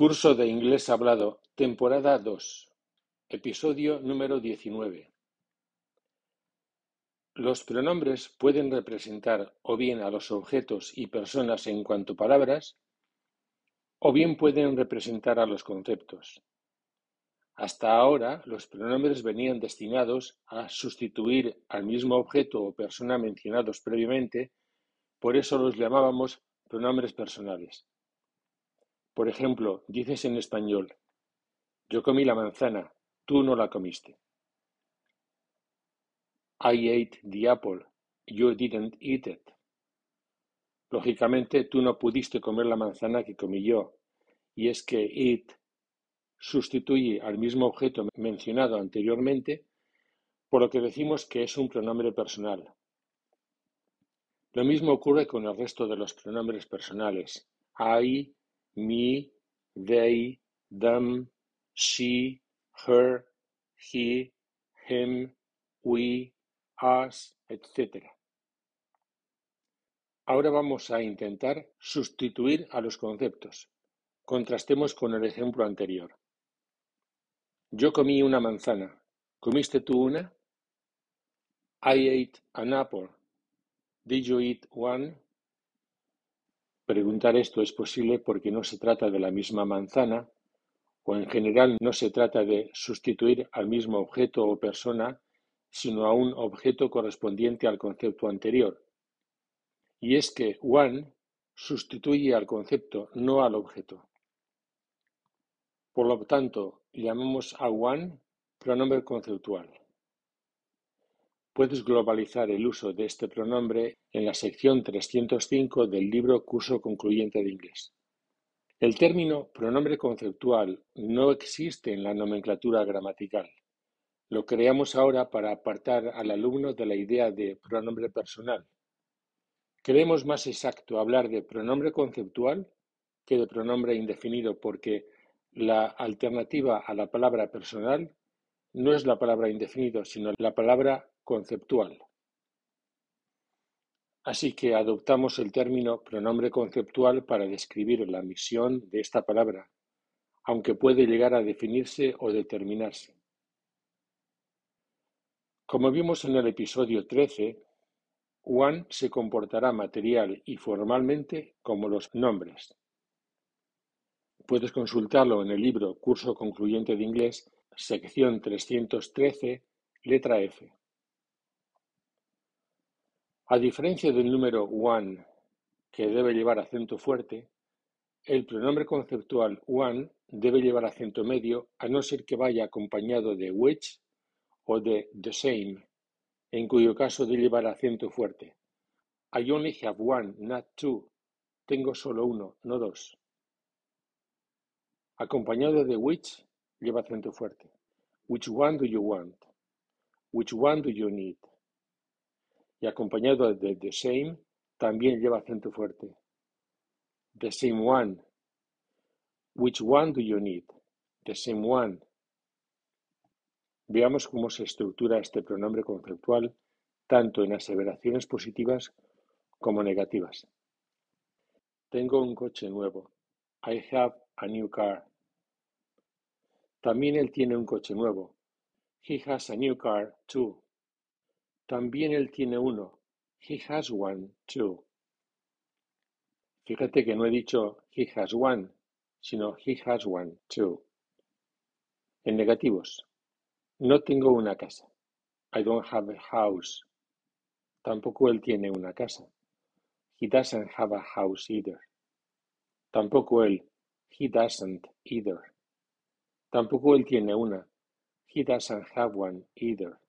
Curso de Inglés Hablado, temporada dos, episodio número diecinueve. Los pronombres pueden representar o bien a los objetos y personas en cuanto palabras, o bien pueden representar a los conceptos. Hasta ahora, los pronombres venían destinados a sustituir al mismo objeto o persona mencionados previamente, por eso los llamábamos pronombres personales. Por ejemplo, dices en español: "Yo comí la manzana, tú no la comiste". I ate the apple, you didn't eat it. Lógicamente, tú no pudiste comer la manzana que comí yo, y es que it sustituye al mismo objeto mencionado anteriormente, por lo que decimos que es un pronombre personal. Lo mismo ocurre con el resto de los pronombres personales. I, me, they, them, she, her, he, him, we, us, etc. Ahora vamos a intentar sustituir a los conceptos. Contrastemos con el ejemplo anterior. Yo comí una manzana. ¿Comiste tú una? I ate an apple. Did you eat one? Preguntar esto es posible porque no se trata de la misma manzana o en general no se trata de sustituir al mismo objeto o persona, sino a un objeto correspondiente al concepto anterior. Y es que one sustituye al concepto, no al objeto. Por lo tanto, llamamos a one pronombre conceptual. Puedes globalizar el uso de este pronombre en la sección trescientos cinco del libro Curso Concluyente de Inglés. El término pronombre conceptual no existe en la nomenclatura gramatical. Lo creamos ahora para apartar al alumno de la idea de pronombre personal. Creemos más exacto hablar de pronombre conceptual que de pronombre indefinido porque la alternativa a la palabra personal no es la palabra indefinido, sino la palabra conceptual. Así que adoptamos el término pronombre conceptual para describir la misión de esta palabra, aunque puede llegar a definirse o determinarse. Como vimos en el episodio 13, one se comportará material y formalmente como los nombres. Puedes consultarlo en el libro Curso Concluyente de Inglés, sección 313, letra F. A diferencia del número one, que debe llevar acento fuerte, el pronombre conceptual one debe llevar acento medio a no ser que vaya acompañado de which o de the same, en cuyo caso debe llevar acento fuerte. I only have one, not two. Tengo solo uno, no dos. Acompañado de which lleva acento fuerte. Which one do you want? Which one do you need? Y acompañado de the same también lleva acento fuerte. The same one. Which one do you need? The same one. Veamos cómo se estructura este pronombre conceptual tanto en aseveraciones positivas como negativas. Tengo un coche nuevo. I have a new car. También él tiene un coche nuevo. He has a new car too. También él tiene uno. He has one, too. Fíjate que no he dicho he has one, sino he has one, too. En negativos. No tengo una casa. I don't have a house. Tampoco él tiene una casa. He doesn't have a house either. Tampoco él. He doesn't either. Tampoco él tiene una. He doesn't have one either.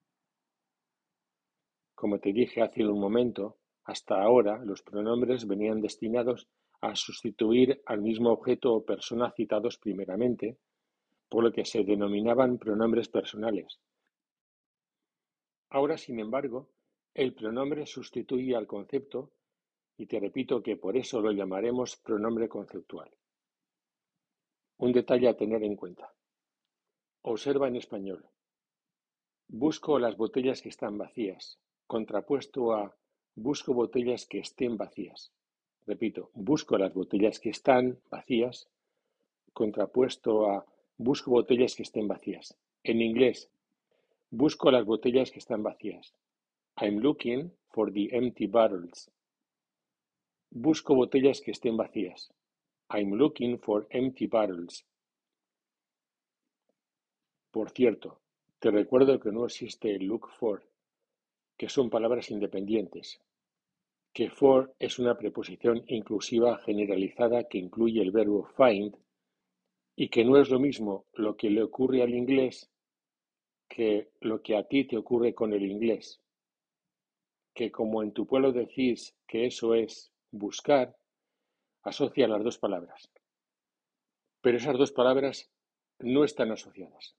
Como te dije hace un momento, hasta ahora los pronombres venían destinados a sustituir al mismo objeto o persona citados primeramente, por lo que se denominaban pronombres personales. Ahora, sin embargo, el pronombre sustituye al concepto y te repito que por eso lo llamaremos pronombre conceptual. Un detalle a tener en cuenta. Observa en español. Busco las botellas que están vacías contrapuesto a busco botellas que estén vacías. Repito, busco las botellas que están vacías, contrapuesto a busco botellas que estén vacías. En inglés, busco las botellas que están vacías. I'm looking for the empty bottles. Busco botellas que estén vacías. I'm looking for empty bottles. Por cierto, te recuerdo que no existe el look for, que son palabras independientes, que for es una preposición inclusiva generalizada que incluye el verbo find y que no es lo mismo lo que le ocurre al inglés que lo que a ti te ocurre con el inglés. Que como en tu pueblo decís que eso es buscar, asocia las dos palabras. Pero esas dos palabras no están asociadas.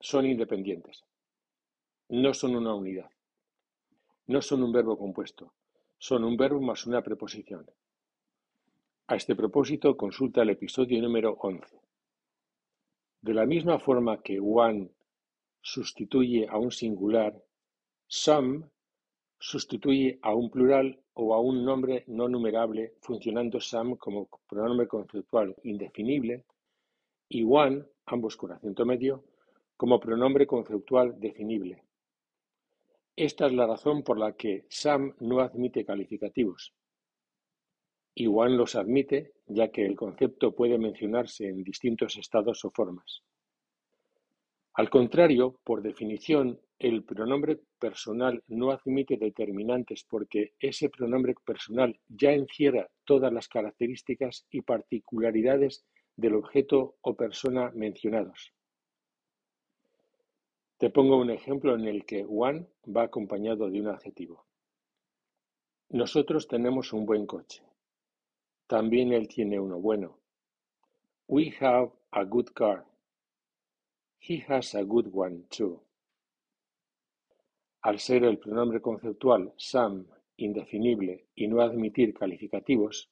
Son independientes. No son una unidad. No son un verbo compuesto. Son un verbo más una preposición. A este propósito consulta el episodio número 11. De la misma forma que one sustituye a un singular, some sustituye a un plural o a un nombre no numerable, funcionando some como pronombre conceptual indefinible y one, ambos con acento medio, como pronombre conceptual definible. Esta es la razón por la que some no admite calificativos. One los admite, ya que el concepto puede mencionarse en distintos estados o formas. Al contrario, por definición, el pronombre personal no admite determinantes porque ese pronombre personal ya encierra todas las características y particularidades del objeto o persona mencionados. Te pongo un ejemplo en el que one va acompañado de un adjetivo. Nosotros tenemos un buen coche. También él tiene uno bueno. We have a good car. He has a good one too. Al ser el pronombre conceptual some indefinible y no admitir calificativos,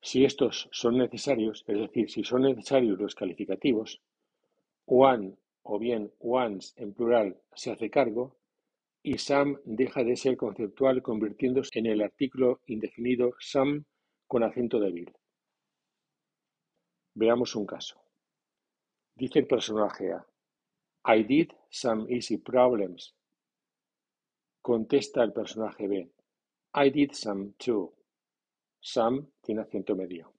si estos son necesarios, es decir, si son necesarios los calificativos, one o bien ones en plural se hace cargo y some deja de ser conceptual convirtiéndose en el artículo indefinido some con acento débil. Veamos un caso. Dice el personaje A. I did some easy problems. Contesta el personaje B. I did some too. Some tiene acento medio.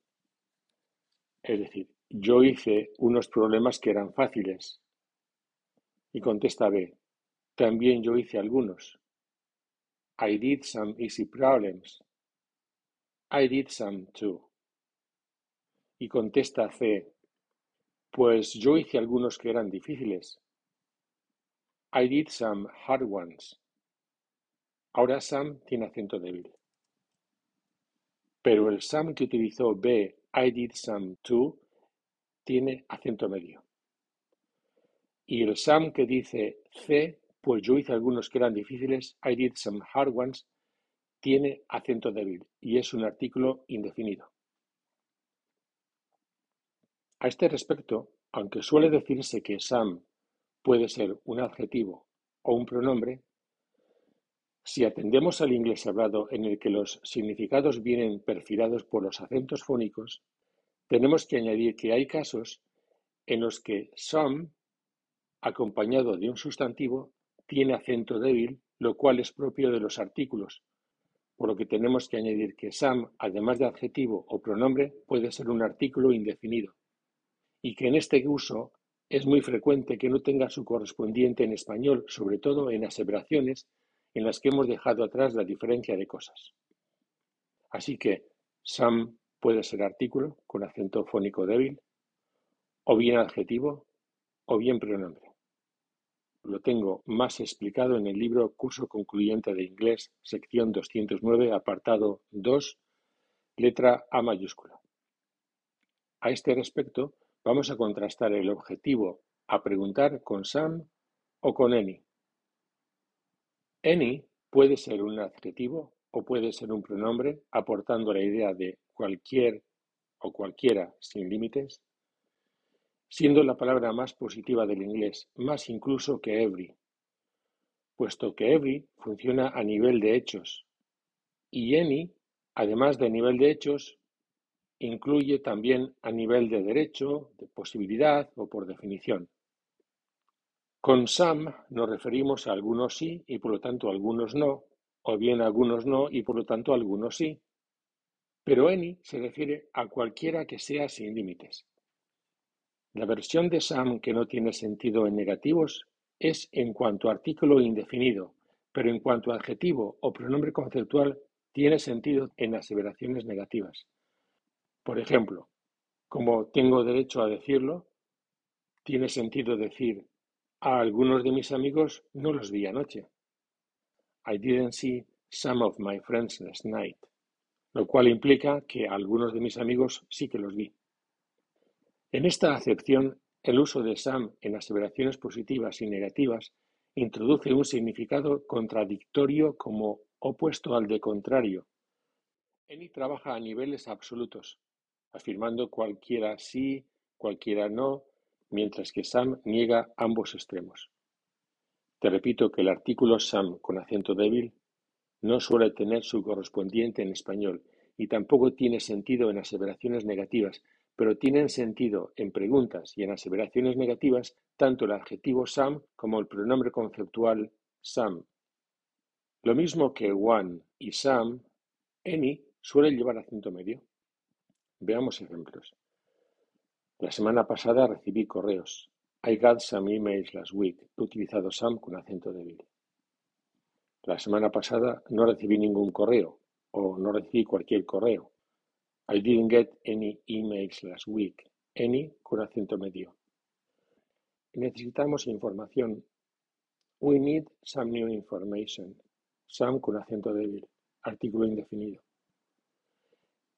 Es decir, yo hice unos problemas que eran fáciles. Y contesta B. También yo hice algunos. I did some easy problems. I did some too. Y contesta C, pues yo hice algunos que eran difíciles. I did some hard ones. Ahora Sam tiene acento débil. Pero el Sam que utilizó B, I did some too, tiene acento medio. Y el Sam que dice C, pues yo hice algunos que eran difíciles, I did some hard ones, tiene acento débil y es un artículo indefinido. A este respecto, aunque suele decirse que Sam puede ser un adjetivo o un pronombre, si atendemos al inglés hablado en el que los significados vienen perfilados por los acentos fónicos, tenemos que añadir que hay casos en los que some, acompañado de un sustantivo, tiene acento débil, lo cual es propio de los artículos, por lo que tenemos que añadir que some, además de adjetivo o pronombre, puede ser un artículo indefinido, y que en este uso es muy frecuente que no tenga su correspondiente en español, sobre todo en aseveraciones en las que hemos dejado atrás la diferencia de cosas. Así que some puede ser artículo con acento fónico débil, o bien adjetivo, o bien pronombre. Lo tengo más explicado en el libro Curso Concluyente de Inglés, sección 209, apartado 2, letra A mayúscula. A este respecto, vamos a contrastar el objetivo a preguntar con Sam o con any. Any puede ser un adjetivo o puede ser un pronombre aportando la idea de cualquier o cualquiera sin límites siendo la palabra más positiva del inglés, más incluso que every, puesto que every funciona a nivel de hechos y any, además de nivel de hechos, incluye también a nivel de derecho, de posibilidad o por definición. Con some nos referimos a algunos sí y por lo tanto algunos no, o bien algunos no y por lo tanto algunos sí. Pero any se refiere a cualquiera que sea sin límites. La versión de some que no tiene sentido en negativos es en cuanto a artículo indefinido, pero en cuanto a adjetivo o pronombre conceptual tiene sentido en aseveraciones negativas. Por ejemplo, como tengo derecho a decirlo, tiene sentido decir a algunos de mis amigos no los vi anoche. I didn't see some of my friends last night, lo cual implica que a algunos de mis amigos sí que los vi. En esta acepción, el uso de some en aseveraciones positivas y negativas introduce un significado contradictorio como opuesto al de contrario. Any trabaja a niveles absolutos, afirmando cualquiera sí, cualquiera no, mientras que Sam niega ambos extremos. Te repito que el artículo Sam con acento débil no suele tener su correspondiente en español y tampoco tiene sentido en aseveraciones negativas, pero tienen sentido en preguntas y en aseveraciones negativas tanto el adjetivo Sam como el pronombre conceptual Sam. Lo mismo que one y Sam, any suele llevar acento medio. Veamos ejemplos. La semana pasada recibí correos. I got some emails last week. He utilizado some con acento débil. La semana pasada no recibí ningún correo o no recibí cualquier correo. I didn't get any emails last week. Any con acento medio. Necesitamos información. We need some new information. Some con acento débil. Artículo indefinido.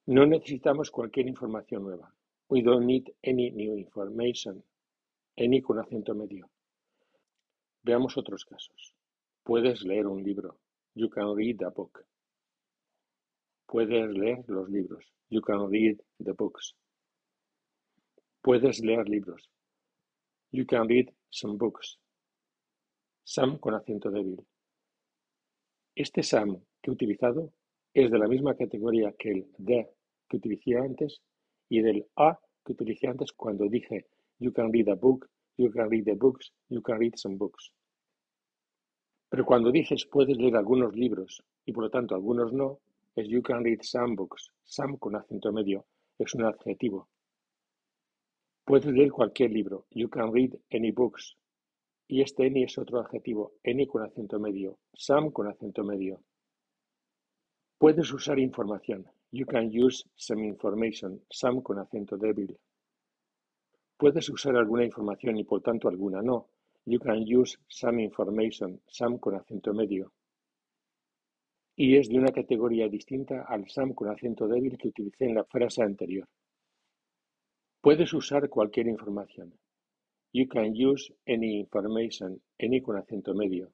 No necesitamos cualquier información nueva. We don't need any new information. Any con acento medio. Veamos otros casos. Puedes leer un libro. You can read a book. Puedes leer los libros. You can read the books. Puedes leer libros. You can read some books. Some con acento débil. Este some que he utilizado es de la misma categoría que el the que utilicé antes y del a que utilicé antes cuando dije you can read a book, you can read the books, you can read some books. Pero cuando dices puedes leer algunos libros y por lo tanto algunos no, you can read some books, some con acento medio, es un adjetivo. Puedes leer cualquier libro, you can read any books. Y este any es otro adjetivo, any con acento medio, some con acento medio. Puedes usar información, You can use some information, some con acento débil. Puedes usar alguna información y por tanto alguna no. You can use some information, some con acento medio. Y es de una categoría distinta al some con acento débil que utilicé en la frase anterior. Puedes usar cualquier información. You can use any information, any con acento medio.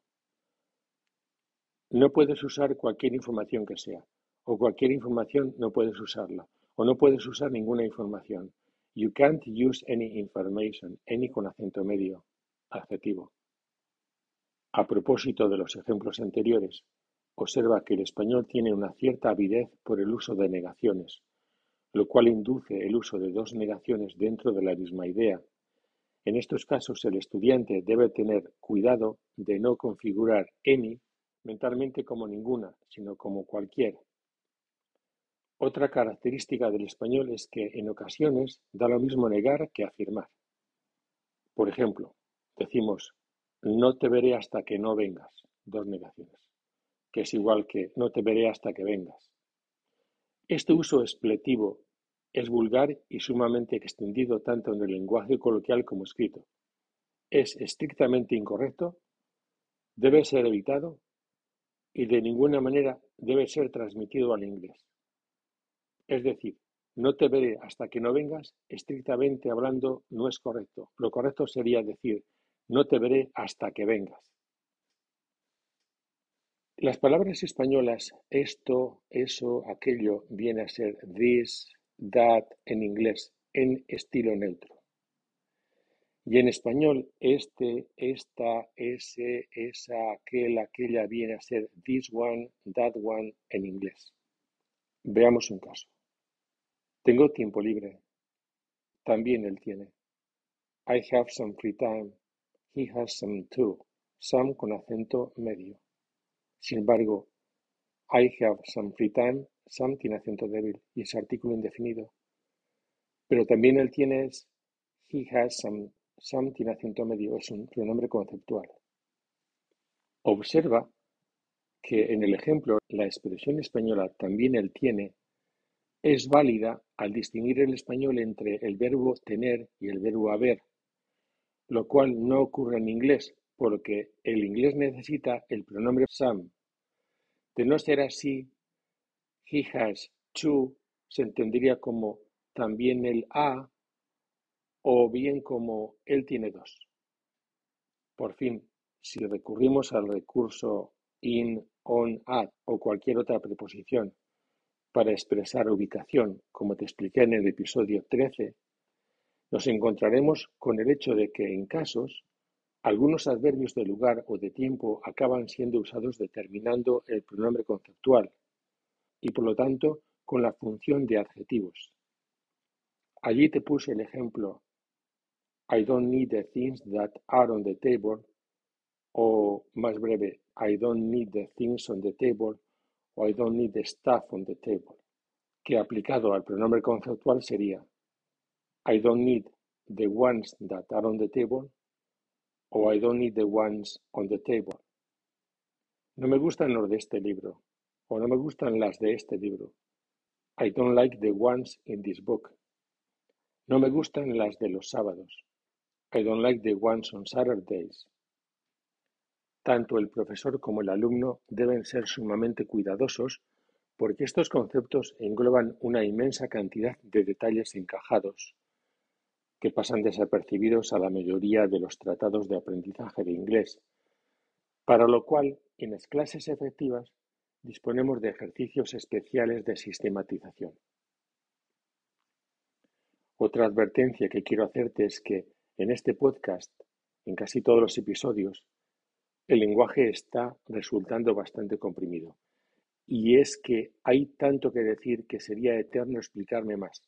No puedes usar cualquier información que sea o cualquier información no puedes usarla, o no puedes usar ninguna información. You can't use any information, any con acento medio, adjetivo. A propósito de los ejemplos anteriores, observa que el español tiene una cierta avidez por el uso de negaciones, lo cual induce el uso de dos negaciones dentro de la misma idea. En estos casos, el estudiante debe tener cuidado de no configurar any mentalmente como ninguna, sino como cualquier, otra característica del español es que en ocasiones da lo mismo negar que afirmar. Por ejemplo, decimos no te veré hasta que no vengas, dos negaciones, que es igual que no te veré hasta que vengas. Este uso expletivo es vulgar y sumamente extendido tanto en el lenguaje coloquial como escrito. Es estrictamente incorrecto, debe ser evitado y de ninguna manera debe ser transmitido al inglés. Es decir, no te veré hasta que no vengas, estrictamente hablando, no es correcto. Lo correcto sería decir, no te veré hasta que vengas. Las palabras españolas esto, eso, aquello viene a ser this, that en inglés, en estilo neutro. Y en español, este, esta, ese, esa, aquel, aquella viene a ser this one, that one en inglés. Veamos un caso. Tengo tiempo libre. También él tiene. I have some free time. He has some too. Some con acento medio. Sin embargo, I have some free time. Some tiene acento débil y es artículo indefinido. Pero también él tiene es he has some. Some tiene acento medio. Es un pronombre conceptual. Observa que en el ejemplo la expresión española también él tiene es válida al distinguir el español entre el verbo tener y el verbo haber, lo cual no ocurre en inglés, porque el inglés necesita el pronombre some. De no ser así, he has two se entendería como también el a o bien como él tiene dos. Por fin, si recurrimos al recurso in, on, at o cualquier otra preposición para expresar ubicación, como te expliqué en el episodio 13, nos encontraremos con el hecho de que en casos algunos adverbios de lugar o de tiempo acaban siendo usados determinando el pronombre conceptual y por lo tanto con la función de adjetivos. Allí te puse el ejemplo I don't need the things that are on the table o más breve I don't need the things on the table I don't need the stuff on the table, que aplicado al pronombre conceptual sería I don't need the ones that are on the table I don't need the ones on the table. No me gustan los de este libro o no me gustan las de este libro. I don't like the ones in this book. No me gustan las de los sábados. I don't like the ones on Saturdays. Tanto el profesor como el alumno deben ser sumamente cuidadosos porque estos conceptos engloban una inmensa cantidad de detalles encajados que pasan desapercibidos a la mayoría de los tratados de aprendizaje de inglés, para lo cual en las clases efectivas disponemos de ejercicios especiales de sistematización. Otra advertencia que quiero hacerte es que en este podcast, en casi todos los episodios, el lenguaje está resultando bastante comprimido. Y es que hay tanto que decir que sería eterno explicarme más.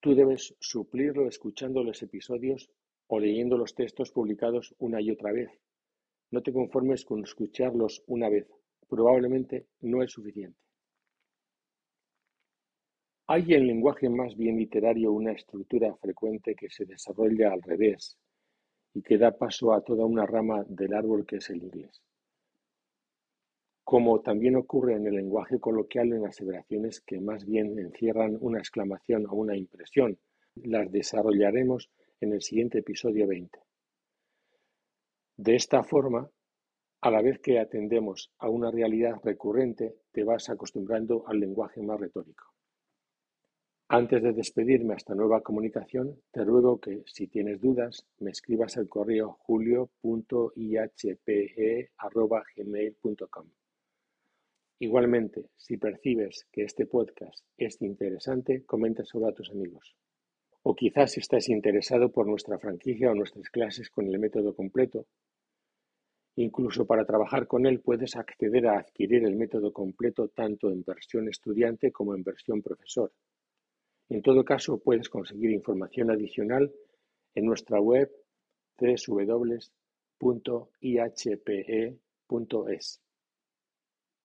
Tú debes suplirlo escuchando los episodios o leyendo los textos publicados una y otra vez. No te conformes con escucharlos una vez. Probablemente no es suficiente. Hay en lenguaje más bien literario una estructura frecuente que se desarrolla al revés, y que da paso a toda una rama del árbol que es el inglés. Como también ocurre en el lenguaje coloquial en aseveraciones que más bien encierran una exclamación o una impresión, las desarrollaremos en el siguiente episodio 20. De esta forma, a la vez que atendemos a una realidad recurrente, te vas acostumbrando al lenguaje más retórico. Antes de despedirme hasta nueva comunicación, te ruego que, si tienes dudas, me escribas al correo julio.ihpe.gmail.com. Igualmente, si percibes que este podcast es interesante, comenta sobre a tus amigos. O quizás si estás interesado por nuestra franquicia o nuestras clases con el método completo. Incluso para trabajar con él puedes acceder a adquirir el método completo tanto en versión estudiante como en versión profesor. En todo caso, puedes conseguir información adicional en nuestra web www.ihpe.es.